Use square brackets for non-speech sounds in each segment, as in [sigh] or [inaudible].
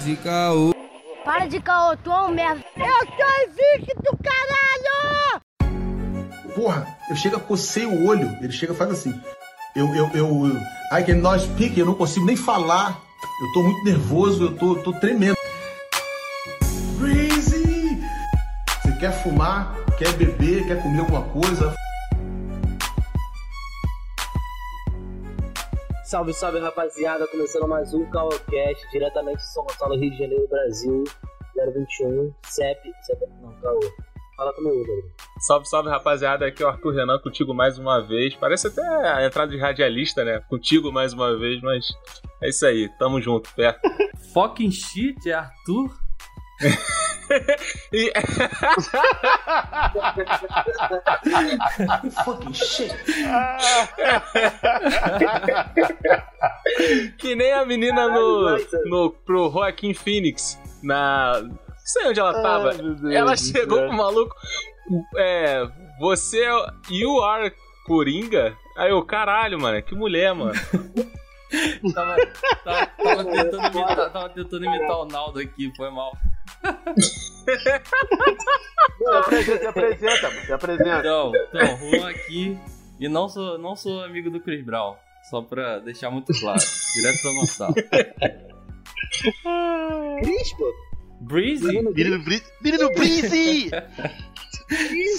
de caô. Para de caô, tu é um merda. Eu sou invicto, caralho! Porra, eu chego a cocei o olho. Ele chega e faz assim. Eu, eu, eu, eu I cannot speak, eu não consigo nem falar. Eu tô muito nervoso, eu tô, tô tremendo. Breezy! Você quer fumar, quer beber, quer comer alguma coisa? Salve, salve rapaziada, começando mais um Caocast, diretamente de São Gonçalo, Rio de Janeiro, Brasil, 021, CEP, CEP não, Caô. Fala comigo, Rodrigo. Salve, salve rapaziada, aqui é o Arthur Renan contigo mais uma vez. Parece até a entrada de radialista, né? Contigo mais uma vez, mas é isso aí, tamo junto, perto. [laughs] Fucking shit, é Arthur? [laughs] [laughs] e... [laughs] Fucking shit. [laughs] que nem a menina no, no pro Joaquim Phoenix na não sei onde ela tava. Ai, ela Deus chegou Deus. pro maluco. É. Você. You are Coringa? Aí eu, caralho, mano, que mulher, mano. Tava, tava, tava tentando imitar, tava tentando imitar o Naldo aqui, foi mal. Se apresenta, se apresenta, se apresenta. Então, então, Juan aqui. E não sou, não sou amigo do Chris Brown. Só pra deixar muito claro. Direto São Gonçalo. Cris, pô? Breezy? Menino, Bri- Menino Breezy!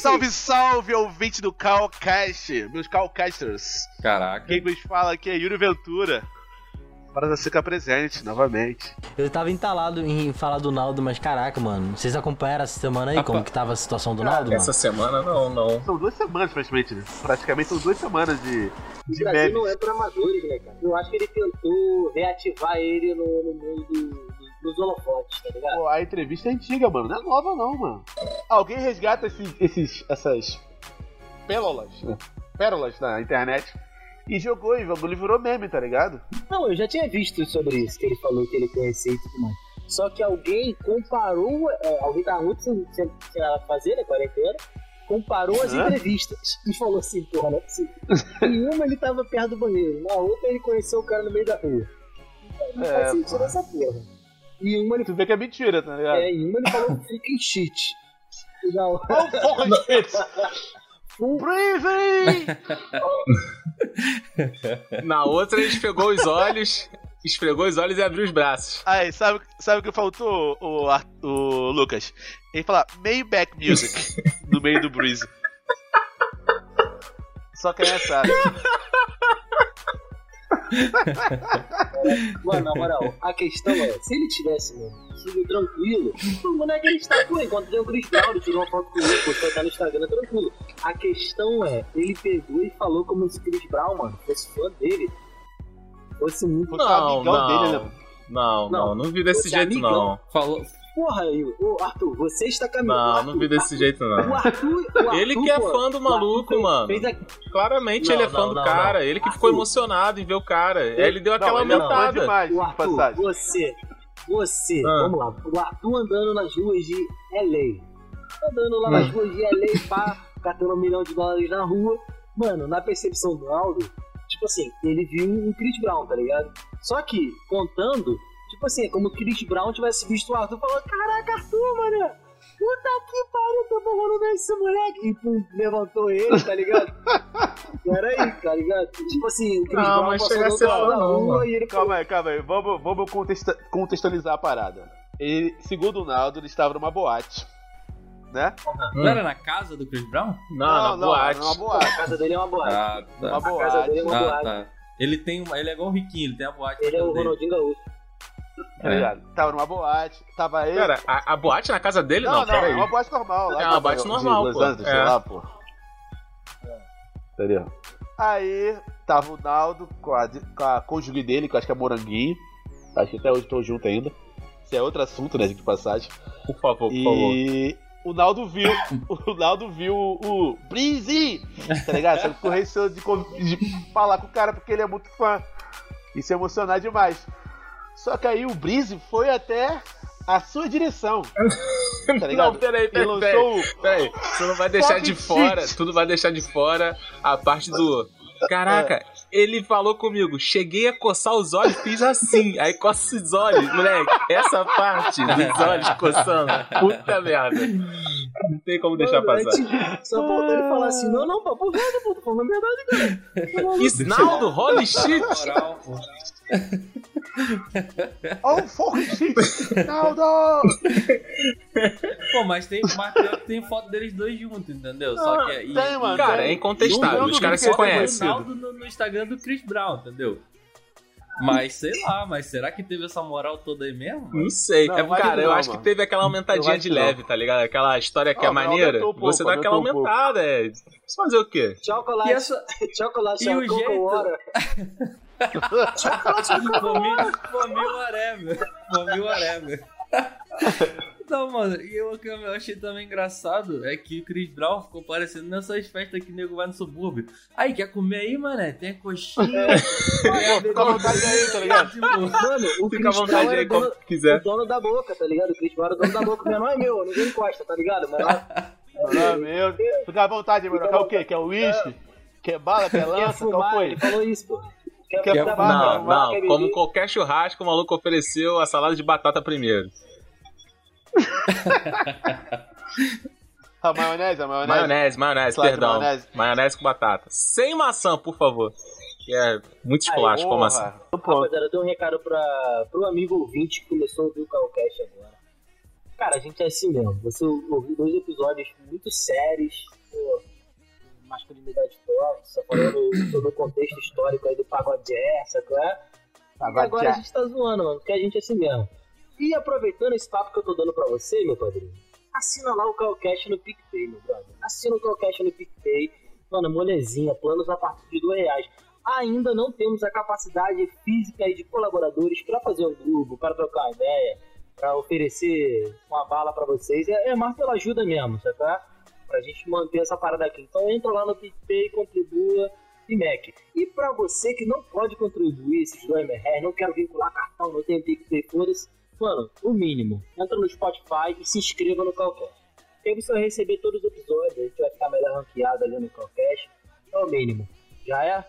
salve, salve, ouvinte do Calcast, meus Calcasters. Caraca. Quem nos fala aqui é Yuri Ventura. Para da Seca presente, novamente. Eu tava entalado em falar do Naldo, mas caraca, mano. Vocês acompanharam essa semana aí como que tava a situação do Naldo, mano? Essa semana não, não. São duas semanas praticamente, né? Praticamente são duas semanas de, de Brasil memes. não é pra amadores, né, cara? Eu acho que ele tentou reativar ele no, no mundo do- dos holofotes, tá ligado? Pô, a entrevista é antiga, mano. Não é nova, não, mano. Alguém resgata esses, esses essas pérolas, né? pérolas na internet e jogou, e o bagulho virou meme, tá ligado? Não, eu já tinha visto sobre isso, que ele falou que ele conhecia e tudo mais. Só que alguém comparou, é, alguém tava muito sem, sem, sem pra fazer, né, quarentena, comparou as Hã? entrevistas e falou assim, porra, não é possível. [laughs] em uma ele tava perto do banheiro, na outra ele conheceu o cara no meio da rua. Não É, faz sentido porra. essa porra. E em uma ele, Tu vê que é mentira, tá ligado? é, em uma ele falou freaking shit. E na outra, Olha o foco de shit! Breathing! [laughs] Na outra ele esfregou os olhos, esfregou os olhos e abriu os braços. Aí, sabe, sabe o que faltou, o, Ar- o Lucas? Ele fala Maybach Music no meio do [laughs] Breeze. Só quem é sabe. [laughs] Mano, na moral, a questão é, se ele tivesse, mano, sido tranquilo, o moleque ele está pô, encontrei o Chris Brown, ele tirou uma foto com ele, postou até no Instagram, tranquilo. A questão é, ele pegou e falou como se Chris Brown, mano, fosse fã dele. Fosse muito. Não, amigão não. dele, né? Não, não, Não, não vi desse é jeito amigão. não. Falou. Porra, ô Arthur, você está caminhando. Não, Arthur, não vi desse jeito O não. Arthur, o Arthur, Ele que é pô, fã do o maluco, Arthur fez- mano. Fez a... Claramente Não, ele é fã não, do não, cara. não. Ele que ficou Arthur. emocionado em ver o cara. Aí ele deu aquela não, ele é aumentada. demais, O Arthur, passagem. você, você, Ah. vamos lá, o Arthur andando nas ruas de LA. Andando lá nas ruas de LA, pá, catando um milhão de dólares na rua. Mano, na percepção do Aldo, tipo assim, ele viu um Chris Brown, tá ligado? Só que, contando, tipo assim, é como o Chris Brown tivesse visto o Arthur e falou: Caraca, Arthur, mano! Puta que pariu, tô falando desse moleque! E pum, levantou ele, tá ligado? [laughs] Peraí, tá ligado? Tipo assim, o Chris Não, Brown mas passou chega a do outro lado da não, rua mano. e ele Calma aí, calma aí. Vamos, vamos contextualizar a parada. Ele, segundo o Naldo, ele estava numa boate. Né? Não era na casa do Chris Brown? Não, na boate. Numa A boate. casa dele é uma boate. Ah, Uma tá. A casa dele é boate. uma Ah, boate. tá. Ele tem uma. Ele é igual o Riquinho, ele tem a boate. Ele é o. Ronaldinho Gaúcho. Tá ligado? Tava numa boate, tava ele. Pera, a, a boate na casa dele? não, Não, não, é uma boate normal. Lá É uma boate normal, Los pô. Angeles, sei É. lá, pô. Entendeu? Aí tava o Naldo com a, com a cônjuge dele, que eu acho que é Moranguinho. Acho que até hoje estão juntos ainda. Isso é outro assunto, né, de passagem. Por favor, por favor. E o Naldo viu, o Naldo viu o Breezy, tá ligado? Só ficou receoso de, de falar com o cara porque ele é muito fã. E se emocionar demais. Só que aí o Breezy foi até a sua direção. [laughs] Tá ligado? Não, peraí, Ele peraí, lançou peraí. Peraí, você não vai deixar de fora, tu não vai deixar de fora a parte do. Caraca, ele falou comigo, cheguei a coçar os olhos, fiz assim. Aí coça os olhos, moleque. Essa parte dos olhos coçando. Puta merda. Não tem como deixar Mano, passar. tipo, Só faltou ele falar assim: não, não, papo reto, pô, tô falando a verdade, cara. Isso, Naldo, holy shit. Oh, fucking shit! Naldo! Pô, mas tem, mas tem foto deles dois juntos, entendeu? Só que e- tem, mano. Cara, é incontestável. Os caras se conhecem. Ronaldo no, no Instagram do Chris Brown, entendeu? Mas sei lá, mas será que teve essa moral toda aí mesmo? Não sei. Não, é, cara, que eu não, acho que mano. teve aquela aumentadinha de não. leve, tá ligado? Aquela história que Ah, é maneira. pouco, você dá aquela um aumentada, é. Você fazer o quê? Chocolate, E essa- chocolate, e o jeito- [laughs] For me whatever. Me whatever. Não, mano, e eu- o que eu achei também engraçado é que o Chris Brown ficou parecendo nessas festas que o nego vai no subúrbio. Aí, quer comer aí, mané? Tem coxinha. Pô, fica à vontade aí, tá ligado? Tipo, Mano, o Fica à Chris vontade Brown aí, era como dono, quiser. o dono da boca, tá ligado? O Chris Brown era dono da boca, não é meu, ninguém encosta, tá ligado? Mas lá, Não, meu. Fica à vontade, mano. Quer o quê? Quer uísque? Quer bala? Quer lança? Qual foi? ele falou isso, pô. Quer Não, não. Como qualquer churrasco, o maluco ofereceu a salada de batata primeiro. [laughs] A maionese, a maionese. Maionese, maionese, Salada perdão. maionese. Maionese. com batata. Sem maçã, por favor. Que é muito esculacho com maçã. Rapaziada, eu tenho um recado pra, pro amigo ouvinte que começou a ouvir o Calcast agora. Cara, a gente é assim mesmo. Você ouviu dois episódios muito sérios, pô, masculinidade tóxica, falando sobre o contexto histórico aí do pagodé, sacou? É? E Agora, agora a já. gente tá zoando, mano, porque a gente é assim mesmo. E aproveitando esse papo que eu tô dando pra você, meu padrinho, assina lá o Calcast no PicPay, meu brother. Assina o Calcast no PicPay. Mano, molezinha, planos a partir de dois reais. Ainda não temos a capacidade física aí de colaboradores pra fazer um grupo, para trocar uma ideia, pra oferecer uma bala pra vocês. É, é mais pela ajuda mesmo, sabe? Pra gente manter essa parada aqui. Então entra lá no PicPay, contribua e Mac. E pra você que não pode contribuir esses dois reais, não quero vincular cartão, não tem PicPay, foda-se. Mano, o mínimo. Entra no Spotify e se inscreva no Calcast. Aí você vai receber todos os episódios, a gente vai ficar melhor ranqueado ali no Calcast. É o mínimo. Já é?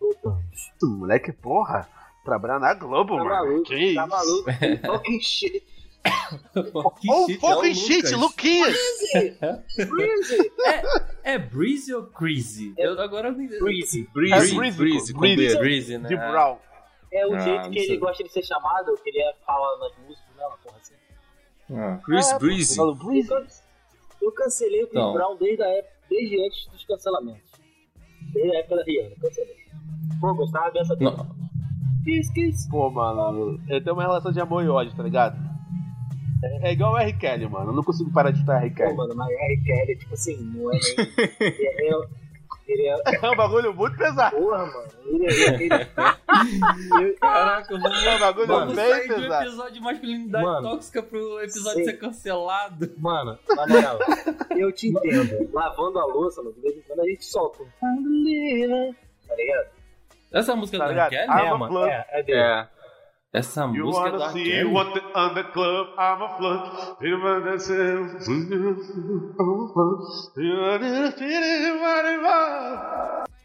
Voltamos. Moleque, porra. Trabalhar na Globo, Tá mano. maluco, que isso? tá maluco. Fucking [laughs] shit. Oh, é fucking shit, Lucas. Luquinhas! Breezy! É Breezy ou Crazy? Eu agora não entendi. Breezy. Breezy, É breezy, breezy, breezy. Breezy, né? De Brown. É o Ah, jeito que ele gosta de ser chamado, que ele é fala nas músicas, né? Uma porra assim. Ah. Chris É, Breezy. pô, Breezy. Eu, eu cancelei o Chris Então. Brown desde, a época, desde antes dos cancelamentos. Desde a época da Rihanna, cancelei. Pô, gostava dessa dele. Não. Kiss, kiss. Pô, mano, ele tem uma relação de amor e ódio, tá ligado? É, é igual o R. Kelly, mano. Eu não consigo parar de escutar R. Pô, Kelly. mano, mas R. Kelly, tipo assim, não é nem. ele é. Ele é. [laughs] É um bagulho muito pesado. Porra, mano. Ele é. Ele, ele, [laughs] Caraca, vou, É um bagulho vamos bem sair do pesado. episódio de masculinidade Mano, tóxica pro episódio sim. ser cancelado. Mano, na moral, eu te entendo. Lavando a louça, mano, de vez em quando a gente solta um. Tá ligado? Essa música Tá do ligado? R. Kelly? É, uma mano. É, é dele. É. Essa You música wanna R. see Kelly? what the underclub, I'm a flirt.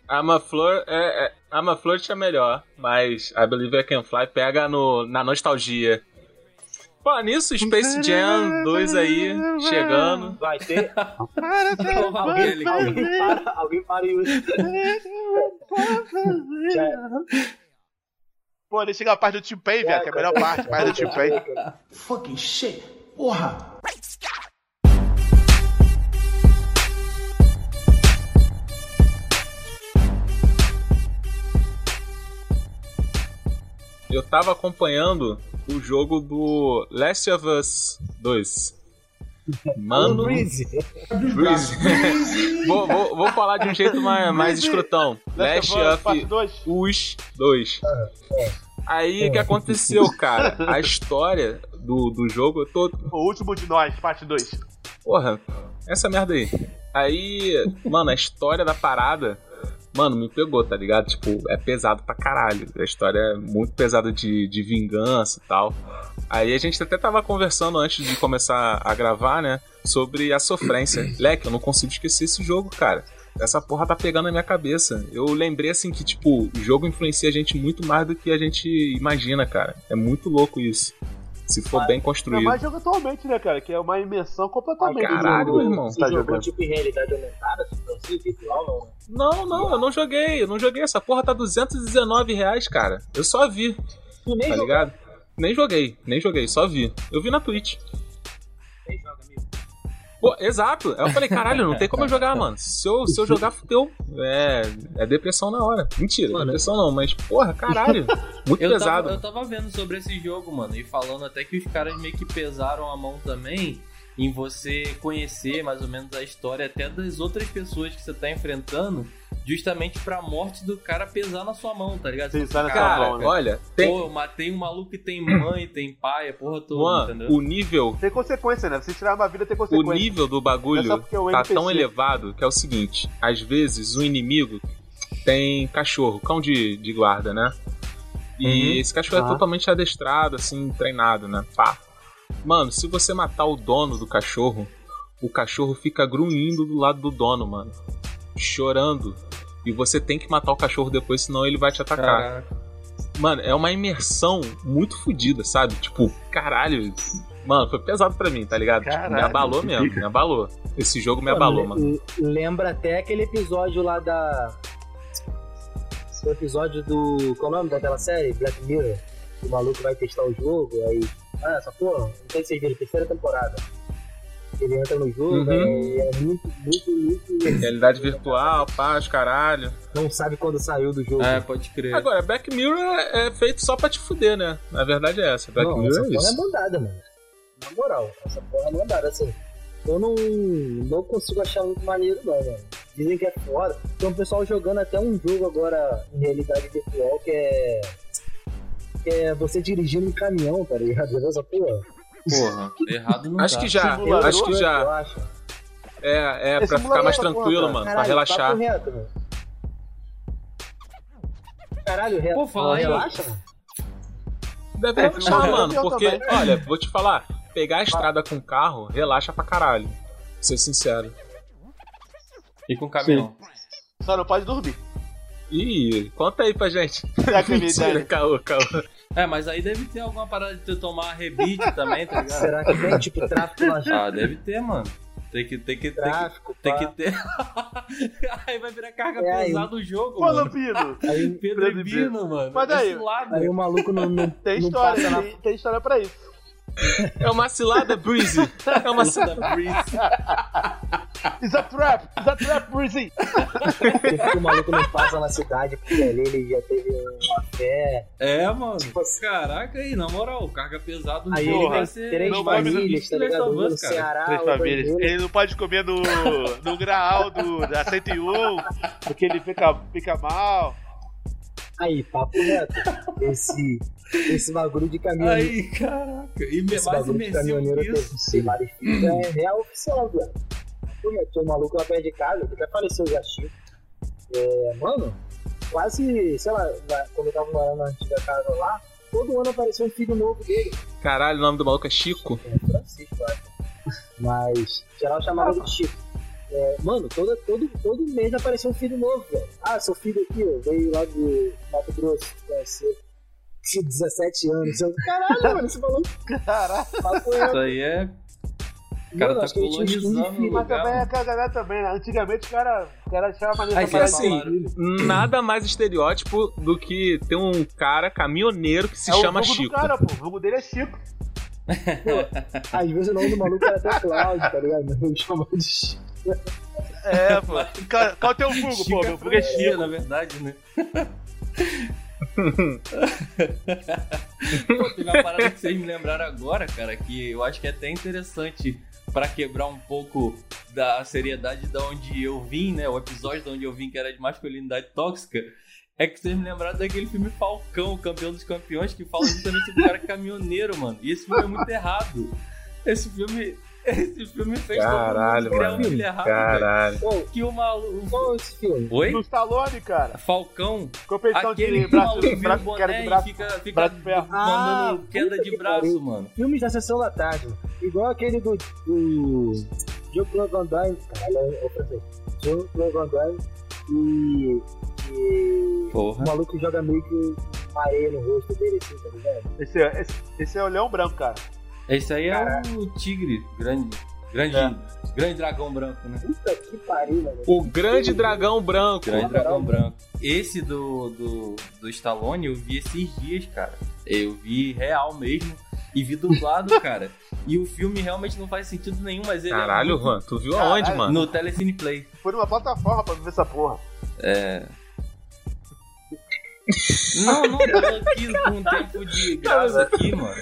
I'm a Flor é, é, I'm a Flirt é melhor, mas I Believe I Can Fly pega no, na nostalgia. Pô, nisso, Space Jam 2 aí, chegando. Vai ter. [laughs] Alguém que- para, alguém para e [laughs] é. Pô, deixa chegar a parte do Tim Pay, velho, que é a melhor parte, a parte do Tim Pay. Fucking shit. Porra. Eu tava acompanhando o jogo do Last of Us 2. Mano, Breezy. Breezy. [laughs] vou, vou, vou falar de um jeito mais, mais escrotão. Last of Us, 2. Us 2. Aí o que aconteceu, cara? [laughs] A história do, do jogo, eu tô. O último de nós, parte 2. Porra, essa merda aí. Aí, mano, a história da parada, mano, me pegou, tá ligado? Tipo, é pesado pra caralho. A história é muito pesada de, de vingança e tal. Aí a gente até tava conversando antes de começar a gravar, né? Sobre a sofrência. [clears throat] Leque, eu não consigo esquecer esse jogo, cara. essa porra tá pegando na minha cabeça. Eu lembrei assim que, tipo, o jogo influencia a gente muito mais do que a gente imagina, cara. É muito louco isso. Se for bem Ainda construído. mais jogo atualmente, né, cara? Que é uma imersão completamente. Caralho, do jogo. meu irmão. Você Tá jogou jogando. tipo em realidade aumentada, tipo assim, virtual, não? Não, não, eu não joguei, eu não joguei. Essa porra tá 219 reais, cara. Eu só vi, Tu nem tá jogou, ligado? Nem joguei, nem joguei, só vi. Eu vi na Twitch. nem joga, amigo. Pô, exato. Aí eu falei, caralho, não tem como eu jogar, mano. Se eu, se eu jogar, fudeu. É, é depressão na hora. Mentira, Mano. depressão não, mas, porra, caralho. [laughs] Muito Eu pesado. tava, eu tava vendo sobre esse jogo, mano, e falando até que os caras meio que pesaram a mão também em você conhecer mais ou menos a história até das outras pessoas que você tá enfrentando, justamente pra morte do cara pesar na sua mão, tá ligado? Sim, Você tá na sua Cara, mão, né? olha, tem. Pô, eu matei um maluco que tem mãe, tem pai, a porra toda, Mano, entendeu? o nível, Tem consequência, né? Se tirar uma vida, tem o consequência. nível do é bagulho só porque é o tá NPC. tão elevado que é o seguinte: às vezes o inimigo tem cachorro, cão de, de guarda, né? E Uhum. esse cachorro é totalmente adestrado, assim, treinado, né? Pá. Mano, se você matar o dono do cachorro, o cachorro fica grunhindo do lado do dono, mano. Chorando. E você tem que matar o cachorro depois, senão ele vai te atacar. Caraca. Mano, é uma imersão muito fodida, sabe? Tipo, caralho. Mano, foi pesado pra mim, tá ligado? Tipo, me Caralho, abalou mesmo, pica. me abalou. Esse jogo me Mano, abalou, mano. Lembra até aquele episódio lá da. O episódio do. Qual é o nome daquela série? Black Mirror. O maluco vai testar o jogo, aí. Ah, essa porra, não vocês viram, terceira temporada. Ele entra no jogo, Uhum. é, é muito, muito, muito. [laughs] Realidade virtual, paz, caralho. Não sabe quando saiu do jogo. É, pode crer. Agora, Black Mirror é feito só pra te fuder, né? Na verdade é essa. Black não, Mirror essa é porra é isso. mandada, mano. Na moral, essa porra é mandada, assim. Eu não, não consigo achar muito maneiro, não, mano. Dizem que é foda. Tem um pessoal jogando até um jogo agora em realidade virtual que é. É você dirigindo um caminhão, tá ligado? [laughs] Essa porra? Porra, errado não Acho tá. que já, Simulador, acho que já. É, é É pra ficar mais porra, tranquilo, cara. mano, pra Caralho, relaxar. papo reto, mano. Caralho, re... Pô, fala relaxa, mano. Deve É, relaxar, mano, porque, também. olha, vou te falar, pegar a estrada com carro, relaxa pra caralho. Pra ser sincero. E com caminhão. Só não pode dormir. Ih, conta aí pra gente. [laughs] É Mentira, dá. caô, caô. É, mas aí deve ter alguma parada de tu tomar rebite [laughs] também, tá ligado? Será que tem tipo tráfico na Ah, deve ter, mano. Tem que, tem que, tem que, tráfico? tem que ter. [laughs] aí vai virar carga É, pesada do jogo, Pô, mano. Lampino, Aí, Pedro Pedro e Bino, mano. Mas aí- lado. aí o maluco não, não, tem não história, passa na tem, tem história pra isso. É uma cilada, Breezy. É uma cilada. da Breeze. It's a trap! It's a trap, Breezy! Porque o maluco não passa na cidade, porque ali ele já teve uma fé. É, mano. Tipo assim. Caraca aí, na moral, carga pesada do Aí jogo ele Porra, vai ser. três não famílias, tá ligado? Us, no cara. Ceará, Três famílias. Ele não pode comer no, no graal do, da 101, porque ele fica, fica mal. Aí, papo reto. Esse, esse bagulho de caminhoneiro. Aí, caraca. E me- esse mais bagulho de caminhoneiro que filhos, é real oficial, velho. Reto. Tinha um maluco lá perto de casa, que até faleceu já, Chico. É, mano, quase, sei lá, quando eu tava morando na antiga casa lá, todo ano aparecia um filho novo dele. Caralho, o nome do maluco é Chico. É Francisco, eu acho. Mas, geral chamava de Chico. É, mano, todo, todo, todo mês aparecia um filho novo, velho. Ah, seu filho aqui, ó, veio lá do Mato Grosso, conheceu. Tinha 17 anos. Eu, Caralho, mano, esse maluco. [laughs] Caralho. Papo Isso aí é. O cara Mano, tá acho que ele tinha uns 15 colonizando o filhos. Mas lugar. também é também, né? Antigamente o cara, o cara achava maneiro Aí assim, Nada mais estereótipo do que ter um cara caminhoneiro que se é chama o Chico. do cara, pô. O vulgo dele é Chico. [laughs] Às vezes o nome do maluco era até Cláudio, tá ligado? Mas eu chamava de Chico. É, pô. Qual, é o teu Chico pô? é Meu vulgo é Chico. na verdade, né? [laughs] Pô, teve uma parada que vocês me lembraram agora, cara, que eu acho que é até interessante pra quebrar um pouco da seriedade da onde eu vim, né? O episódio de onde eu vim, que era de masculinidade tóxica. É que vocês me lembraram daquele filme Falcão, campeão dos campeões, que fala justamente sobre o cara caminhoneiro, mano. E esse filme é muito errado. Esse filme. Esse filme fez Caralho, todo mundo criar um mano. errado, velho. Caralho. Qual, Que o maluco. qual é esse filme? Oi? Do Stallone, cara. Falcão, Competição aquele de que braço, o braço, boné de e braço. fica, fica braço de ferro. Ah, mandando queda de que braço, mano. Filmes da sessão da tarde. Igual aquele do. do. Jean-Claude Van Damme. Caralho, é o francês. Jean Claude Van Damme e, e Porra. o maluco joga meio que areia no rosto dele assim, tá ligado? Esse, é- esse, esse é o Leão Branco, cara. Esse aí é o tigre, grande, grande, É. grande dragão branco, né? Puta que pariu, mano. O grande dragão branco. Grande dragão branco. Esse do, do, do Stallone eu vi esses dias, cara. Eu vi real mesmo. E vi dublado, [laughs] cara. E o filme realmente não faz sentido nenhum, mas ele Caralho, é muito... Juan, tu viu aonde, Caralho. mano? No Telecine Play. Foi numa plataforma pra ver essa porra. É. [laughs] Não, não, tava aqui com um tempo de graça aqui, mano.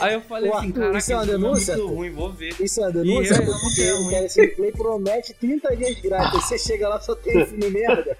Aí eu falei assim, Arthur, caraca, isso é uma esse filme denúncia, muito ruim, vou ver. Isso é uma E denúncia, é, porque é o ruim. Telecine Play promete 30 dias grátis. Você chega lá só tem filme [laughs] merda.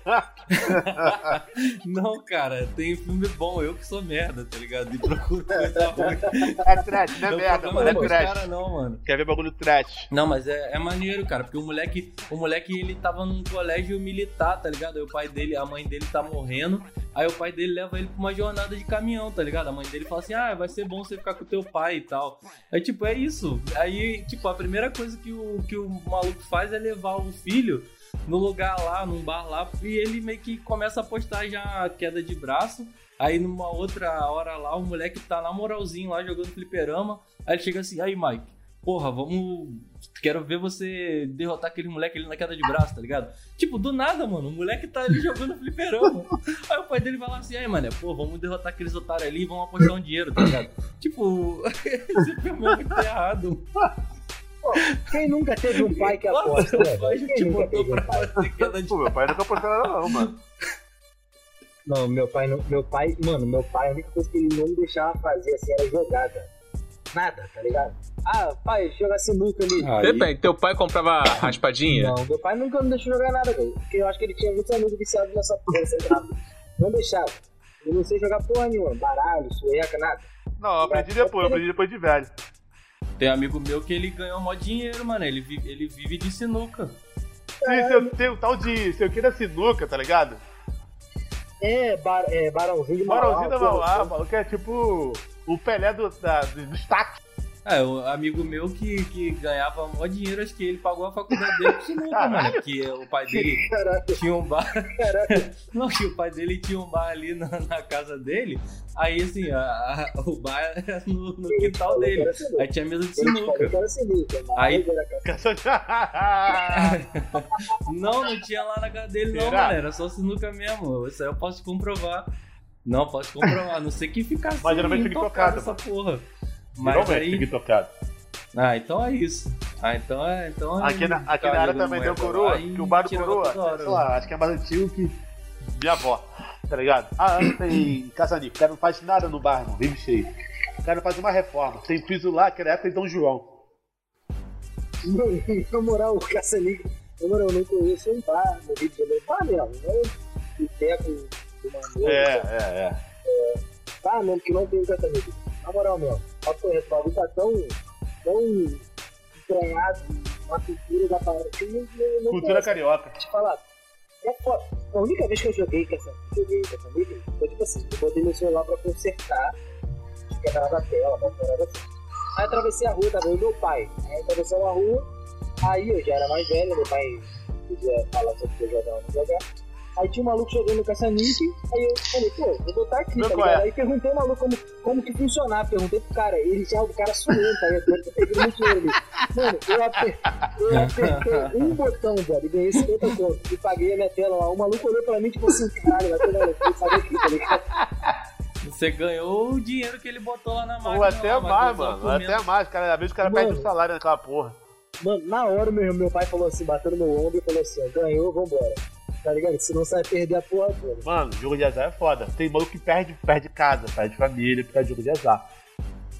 Não, cara, tem filme bom, eu que sou merda, tá ligado? E procuro coisa [laughs] ruim. É trash, não é Não merda, mano. É trash. cara não, mano. Quer ver bagulho trash? Não, mas é, é maneiro, cara, porque o moleque, o moleque, ele tava num colégio militar, tá ligado? Aí o pai dele, a mãe dele tá morrendo, aí o pai dele leva ele pra uma jornada de caminhão, tá ligado? A mãe dele fala assim, ah, vai ser bom você ficar com teu pai e tal. Aí, tipo, é isso. Aí, tipo, a primeira coisa que o, que o maluco faz é levar o filho no lugar lá, num bar lá, e ele meio que começa a postar já a queda de braço. Aí numa outra hora lá, o moleque tá na moralzinho lá jogando fliperama. Aí ele chega assim, aí Mike, porra, vamos. Quero ver você derrotar aquele moleque ali na queda de braço, tá ligado? Tipo, do nada, mano, o moleque tá ali [laughs] jogando fliperama. Aí o pai dele vai lá assim, aí, mano, pô, vamos derrotar aqueles otários ali e vamos apostar um dinheiro, tá ligado? Tipo, [laughs] esse filme é muito errado. Quem nunca teve um pai que Nossa, aposta, o né? pai Quem te nunca botou teve um pra pai? fazer queda de Pô, meu pai nunca postou nada não, mano. Não, meu pai, não- meu pai, mano, meu pai, a única coisa que ele não me deixava fazer assim era jogar, cara. Nada, tá ligado? Ah, pai, joga sinuca ali. Aí- Depende, teu pai comprava raspadinha? Não, meu pai nunca me deixou jogar nada, cara. Porque eu acho que ele tinha muitos amigos viciados nessa porra. Não deixava. Eu não sei jogar porra nenhuma, baralho, sueca, nada. Não, eu aprendi depois, eu aprendi depois de velho. Tem amigo meu que ele ganhou mó dinheiro, mano. Ele vive, ele vive de sinuca. Sim, seu, tem um tal de. Sei o que da sinuca, tá ligado? É, bar, é barãozinho de Mauá. Barãozinho da que é tipo o Pelé do, da, do, do stack. É, o amigo meu que, que ganhava mó dinheiro, acho que ele pagou a faculdade dele sinuca, mano. Que o pai dele [laughs] Caralho, tinha um bar. caralho. [laughs] Não, que o pai dele tinha um bar ali na, na casa dele. Aí, assim, a- a- o bar era no, no quintal dele. Aí tinha mesa de falou sinuca. Aí- [laughs] Não, não tinha lá na casa dele, não, Será? mano. Era só sinuca mesmo. Isso aí eu posso comprovar. Não, posso comprovar. A não sei que fica assim. Mas geralmente fica intocado intocado, essa porra. Mas Geralmente aí. fica tocado. Ah, então é isso. Ah, então é. Então é Aqui na, aqui ficar na área também tem o moeda coroa, e que o bar do coroa, hora, sei lá, acho que é mais antigo que minha avó, tá ligado? Ah, antes tem caça-níquel, o cara não faz nada no bar, não, vive cheio. O cara não faz uma reforma, tem piso lá, que era época de Dom João. [laughs] Na moral, o caça-níquel. Na moral, eu não conheço um bar no Rio de Janeiro. Bar mesmo, não boteco noite. É, é, é. Bar mesmo, que não tem caça-níquel. Na moral mesmo. Papo correto, o bagulho tá tão, tão entranhado na cultura da parada. não- não- não Cultura carioca. te falar. É foda. A única vez que eu joguei com essa, joguei com essa mídia foi tipo assim, eu botei meu celular pra consertar, de quebrar a tela, uma parada assim. Aí atravessei a rua, tava eu e meu pai. Aí atravessamos a rua, aí eu já era mais velho, meu pai podia falar sobre o que eu jogava ou não jogar. Aí tinha um maluco jogando caça-níquel, aí eu falei, pô, vou botar aqui, Meu tá ligado? é? Aí perguntei ao maluco como, como que funcionava, perguntei pro cara, ele já, o cara suando, tá ligado? Deve ter pegado muito dinheiro ali. Mano, eu, aper, eu apertei um botão, velho, e ganhei 50 conto, e paguei a minha tela lá. O maluco olhou pra mim, tipo assim, caralho, vai no cu, sabe aqui, tá ligado? Você ganhou o dinheiro que ele botou lá na máquina. Ou até lá, mais, mano, até mais, cara, às vezes o cara Mano. perde o salário naquela porra. Mano, na hora meu, meu pai falou assim, bateu no meu ombro e falou assim, ó, ganhou, vambora. Tá ligado? Senão você vai perder a porra toda. Mano, jogo de azar é foda. Tem maluco que perde, perde casa, perde família por causa de jogo de azar.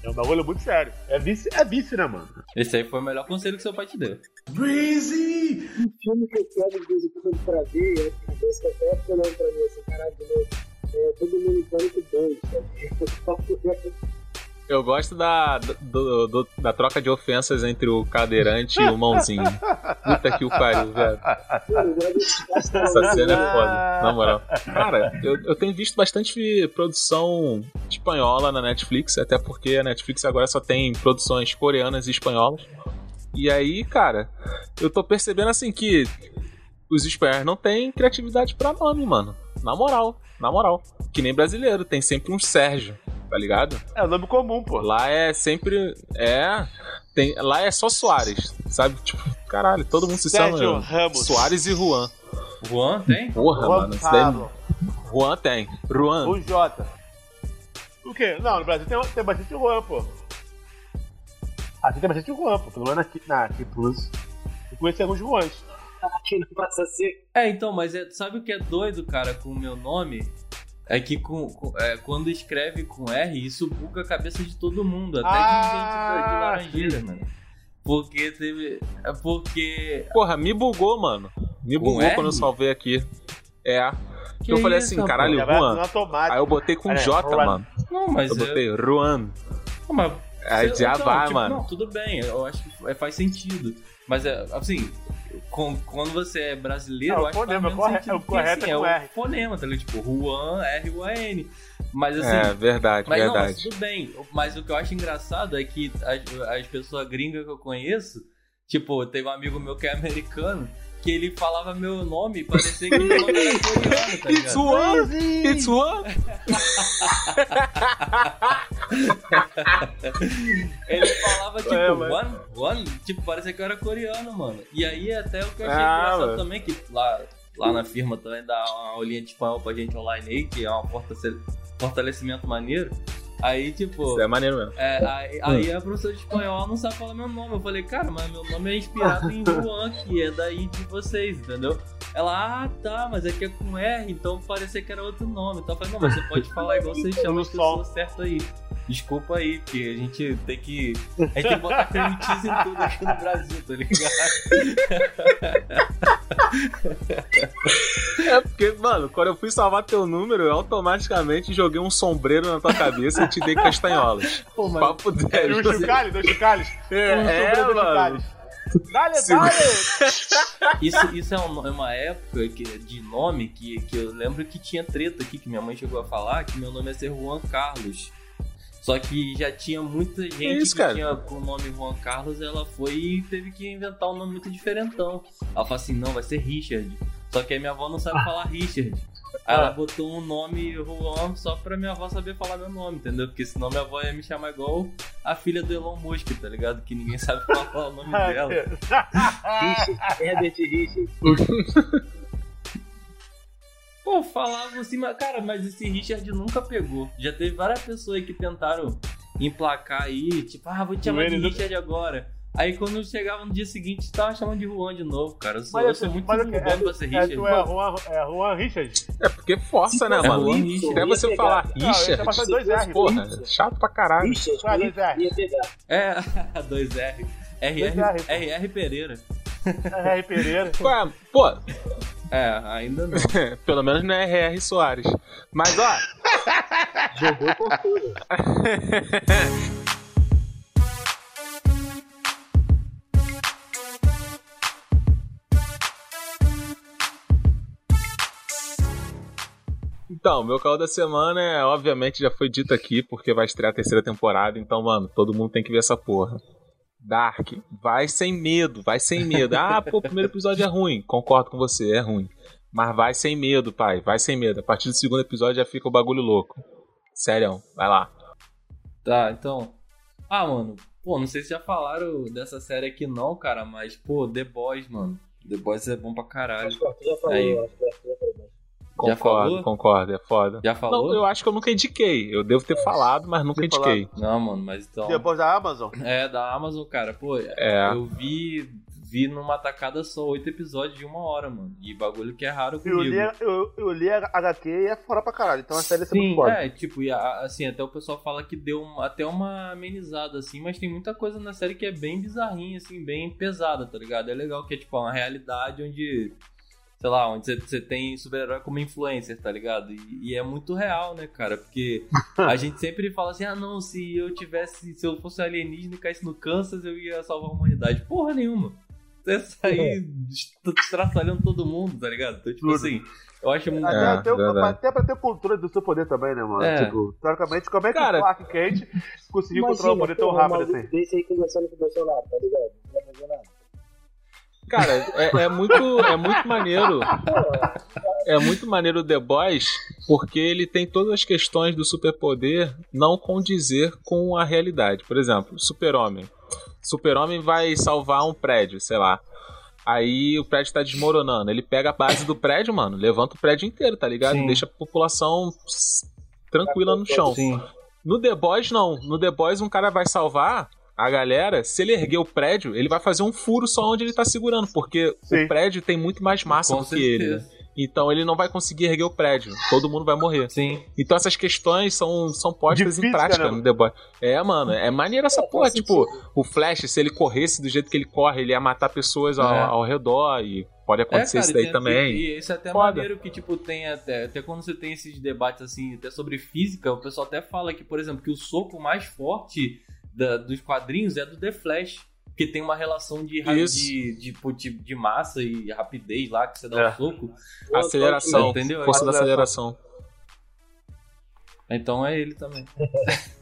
É um bagulho muito sério. É vício, é vício, né, mano? Esse aí foi o melhor conselho que seu pai te deu. Breezy! Um filme que eu quero de vez em quando pra ver, é que até fica olhando pra mim assim, caralho, de novo. É todo mundo em pânico 2, tá [laughs] Eu gosto da, do- do- da troca de ofensas entre o cadeirante e o mãozinho. Puta que o pariu, velho. Essa cena é foda, na moral. Cara, eu, eu tenho visto bastante produção espanhola na Netflix, até porque a Netflix agora só tem produções coreanas e espanholas. E aí, cara, eu tô percebendo assim que os espanhóis não têm criatividade pra nome, mano. Na moral, na moral. Que nem brasileiro, tem sempre um Sérgio, tá ligado? É o nome comum, pô. Lá é sempre. É. Tem, lá é só Soares, sabe? Tipo, caralho, todo mundo se Sérgio chama Ramos. Soares e Juan. Juan tem? Porra, Juan mano. Isso daí... Juan tem. Juan. O J. O quê? Não, no Brasil tem, tem bastante Juan, pô. Aqui tem bastante Juan, pô. Pelo menos aqui, na aqui Plus. Eu conheci alguns Juans. Aqui não passa a ser. É, então, mas é- sabe o que é doido, cara, com o meu nome? É que com, com- é, quando escreve com R, isso buga a cabeça de todo mundo, até Ah, de gente de Laranjeira, mano. Porque teve. É porque. Porra, me bugou, mano. Me Com bugou R? quando eu salvei aqui. É. Que eu falei isso, assim, caralho, Juan. Aí eu botei com É, J, mano. Não, mas. Eu é- botei Juan. Não, mas Aí já então, vai, tipo, mano. Não, tudo bem, eu acho que é- faz sentido. Mas, é, assim, com- quando você é brasileiro, É, o eu acho que fonema, faz menos sentido. é o porque, correto assim, é é o R. fonema, tá ligado? Tipo, Juan, R-U-A-N. Mas, assim... é, verdade, mas não, mas verdade. tudo bem. Mas o que eu acho engraçado é que as, as pessoas gringas que eu conheço, tipo, teve um amigo meu que é americano, que ele falava meu nome e parecia que meu nome era coreano, tá It's? Juan! It's Juan! [laughs] Ele falava, tipo, É, mas- one, one, tipo, parecia que eu era coreano, mano. E aí até o que eu achei Ah, engraçado mano. também, que lá, lá na firma também dá uma aulinha de espanhol pra gente online aí, que é um fortalecimento maneiro. Aí, tipo. Isso é maneiro mesmo. É, aí, aí a professora de espanhol não sabe falar meu nome. Eu falei, cara, mas meu nome é inspirado em Juan, que é daí de vocês, entendeu? Ela, ah, tá, mas é que é com R, então parecia que era outro nome. Então eu falei, não, mas você pode falar igual você chama as pessoas certo aí. Desculpa aí, porque a gente tem que. A gente tem que botar [laughs] cheese em tudo aqui no Brasil, tá ligado? [laughs] É porque, mano, quando eu fui salvar teu número, eu automaticamente joguei um sombreiro na tua cabeça e te dei castanholas. Pô, mas Papo E 10. os chocalhos, dois chocalhos. [laughs] É, Um é, mano. Dale, Sim. dale! [laughs] Isso, isso é um- é uma época que, de nome que, que eu lembro que tinha treta aqui, que minha mãe chegou a falar, que meu nome ia ser Juan Carlos. Só que já tinha muita gente isso, que cara? tinha com o nome Juan Carlos, ela foi e teve que inventar um nome muito diferentão. Ela falou assim, não, vai ser Richard. Só que aí minha avó não sabe falar [laughs] Richard. Aí ela botou um nome Juan só pra minha avó saber falar meu nome, entendeu? Porque senão minha avó ia me chamar igual a filha do Elon Musk, tá ligado? Que ninguém sabe [laughs] falar o nome dela. Richard, Herbert Richard. [laughs] Pô, falavam assim, mas, cara, mas esse Richard nunca pegou. Já teve várias pessoas aí que tentaram emplacar aí, tipo, ah, vou te chamar de não- Richard agora. Aí quando chegava no dia seguinte, tava chamando de Juan de novo, cara. Eu sou, Mas eu assim, sou muito bom que? pra ser É, Richard. tu é Juan, é Juan Richard? É porque força, né, É, mano? Juan Richard. Até você falar Não, Richard, passar dois R. porra, chato pra caralho. Richard, Ah, dois R. É, 2R. [laughs] RR, Dois R. RR Pereira. R. Pereira. Ué, Pô, É, ainda não. [laughs] pelo menos não é R.R. Soares. Mas, ó, [laughs] Jogou com tudo. Então, meu caô da semana é, obviamente, já foi dito aqui, porque vai estrear a terceira temporada, então, mano, todo mundo tem que ver essa porra. Dark, vai sem medo, vai sem medo. Ah, pô, o primeiro episódio é ruim. Concordo com você, é ruim. Mas vai sem medo, pai, vai sem medo. A partir do segundo episódio já fica o bagulho louco. Sério, vai lá. Tá, então. Ah, mano, pô, não sei se já falaram dessa série aqui não, cara, mas, pô, The Boys, mano. The Boys é bom pra caralho. Tu já falou, Aí. eu acho que já falou. Já Concordo, falou? concordo, é foda. Já falou? Não, eu acho que eu nunca indiquei. Eu devo ter falado, mas nunca indiquei. Não, mano, mas então. Depois da Amazon. É, da Amazon, cara, pô, É. eu vi, vi numa tacada só oito episódios de uma hora, mano. E bagulho que é raro Eu comigo. li, eu, eu li a HQ e é fora pra caralho. Então a série é muito Sim, foda. é, tipo, e a- assim, até o pessoal fala que deu uma- até uma amenizada, assim, mas tem muita coisa na série que é bem bizarrinha, assim, bem pesada, tá ligado? É legal que é, tipo, uma realidade onde, sei lá, onde você- tem super-herói como influencer, tá ligado? E, e é muito real, né, cara? Porque a [laughs] gente sempre fala assim, ah, não, se eu tivesse, se eu fosse alienígena e caísse no Kansas, eu ia salvar a humanidade. Porra nenhuma. Você sair estraçalhando todo mundo, tá ligado? Então, tipo Tudo. assim, eu acho muito... Até, É, até, o- até pra ter controle do seu poder também, né, mano? É. Tipo, teoricamente, como é que Cara- o Clark Kent conseguiu Imagina, controlar o poder tão rápido assim? Desse aí conversando com o Bolsonaro, tá ligado? fazer nada. Cara, é, é muito, é muito maneiro. É muito maneiro o The Boys, porque ele tem todas as questões do superpoder não condizer com a realidade. Por exemplo, Super-Homem. Super-Homem vai salvar um prédio, sei lá. Aí o prédio tá desmoronando. Ele pega a base do prédio, mano, levanta o prédio inteiro, tá ligado? Sim. Deixa a população tranquila no chão. Sim. No The Boys, não. No The Boys, um cara vai salvar a galera. Se ele erguer o prédio, ele vai fazer um furo só onde ele tá segurando, porque Sim. o prédio tem muito mais massa Com do que ele. certeza. Então ele não vai conseguir erguer o prédio. Todo mundo vai morrer. Sim. Então essas questões são, são postas De em prática né, no The Boys. É, mano, é maneiro essa É, porra. Tipo, sentido. o Flash, se ele corresse do jeito que ele corre, ele ia matar pessoas ao, É. ao redor. E pode acontecer É, isso cara, daí tem- também. E, e isso é até Foda. maneiro que, tipo, tem até, até quando você tem esses debates, assim, até sobre física, o pessoal até fala que, por exemplo, que o soco mais forte da- dos quadrinhos é do The Flash. Que tem uma relação de, Isso. de, de, de, de massa e rapidez lá que você dá É. o soco. Aceleração. Entendeu? Força da aceleração. Então é ele também. [laughs]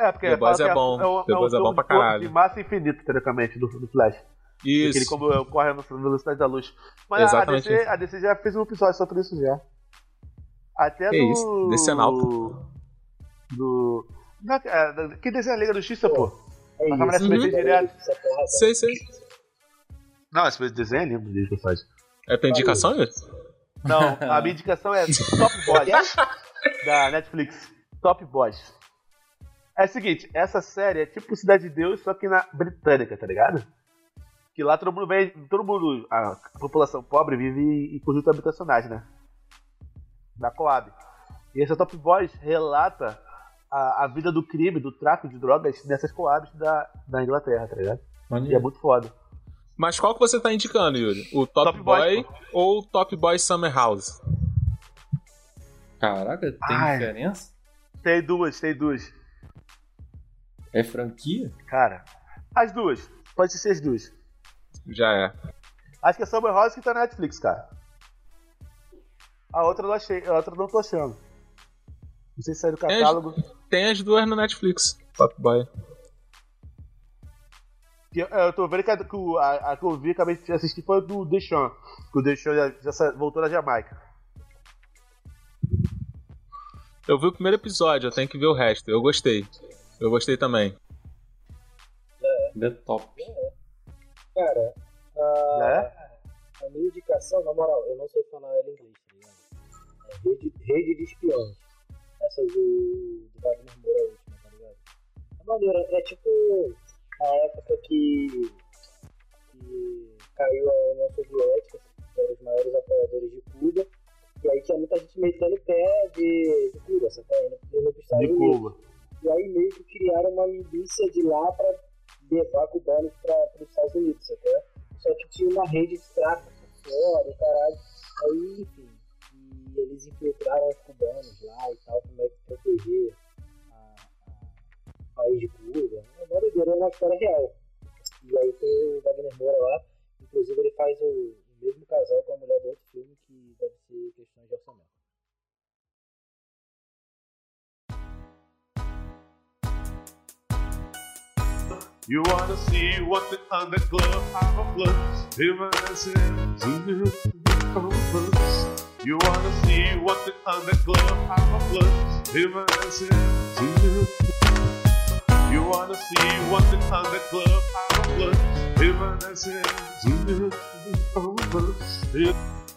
É, porque The Boys é que bom. o- The o Boys é bom pra caralho. De massa infinita, teoricamente, do, do Flash. Porque ele Isso. como corre na velocidade da luz. Mas a Exatamente DC, a DC já fez um episódio sobre isso já. Até Que do. isso, DC é. Do. Não, é, que é a Liga da Justiça, pô? É Passava na. SBT Uhum. direto. Essa porra Sei, sei. Não, esse desenho é lindo de passagem. É tua indicação, Yuri? Não, [laughs] a minha indicação é Top Boys. da Netflix. Top Boys. É o seguinte, essa série é tipo Cidade de Deus, só que na britânica, tá ligado? Que lá todo mundo vem. Todo mundo. A população pobre vive em conjuntos habitacionais, né? Da Coab. E essa Top Boys relata a, a vida do crime, do tráfico de drogas nessas Coabs da, da Inglaterra, tá ligado? E é muito foda. Mas qual que você tá indicando, Yuri? O Top, Top Boy Boy, ou o Top Boy Summer House? Caraca, tem Ai. diferença? Tem duas, tem duas. É franquia? Cara, as duas. Pode ser as duas. Já é. Acho que é Summer House que tá na Netflix, cara. A outra eu não achei, a outra eu não tô achando. Não sei se sai do catálogo. Tem as duas no Netflix. Top Boy. Que eu, eu tô vendo que a, que o- a, a que eu vi, acabei de assistir, foi do Deshaun. Que o Deshaun já, já voltou da Jamaica. Eu vi o primeiro episódio, eu tenho que ver o resto. Eu gostei. Eu gostei também. The Top. Cara, a, Né? a minha indicação, na moral, eu não sei falar ela em inglês, tá ligado? É rede, rede de espiões. Essa do, do Wagner Moura, última, tá ligado? É maneira, é tipo a época que, que caiu a União Soviética, que eram os maiores apoiadores de Cuba, e aí tinha muita gente metendo o pé de, de Cuba, sabe? Indo, indo pros Estados De Unidos. Cuba. E aí meio que criaram uma milícia de lá pra levar cubanos para os Estados Unidos, sabe? Só que tinha uma rede de tráfico fora, caralho. Aí, enfim, e eles infiltraram os cubanos lá e tal, como é que proteger país de Cuba. É uma doideira, é uma história real. E aí tem o Wagner Moura lá, inclusive ele faz o, mesmo casal com a mulher do outro filme, que deve ser questões de orçamento. You wanna see what the underglow of looks even as You wanna see what the underglow of looks even as You wanna see what the underglow of looks even as Breezy!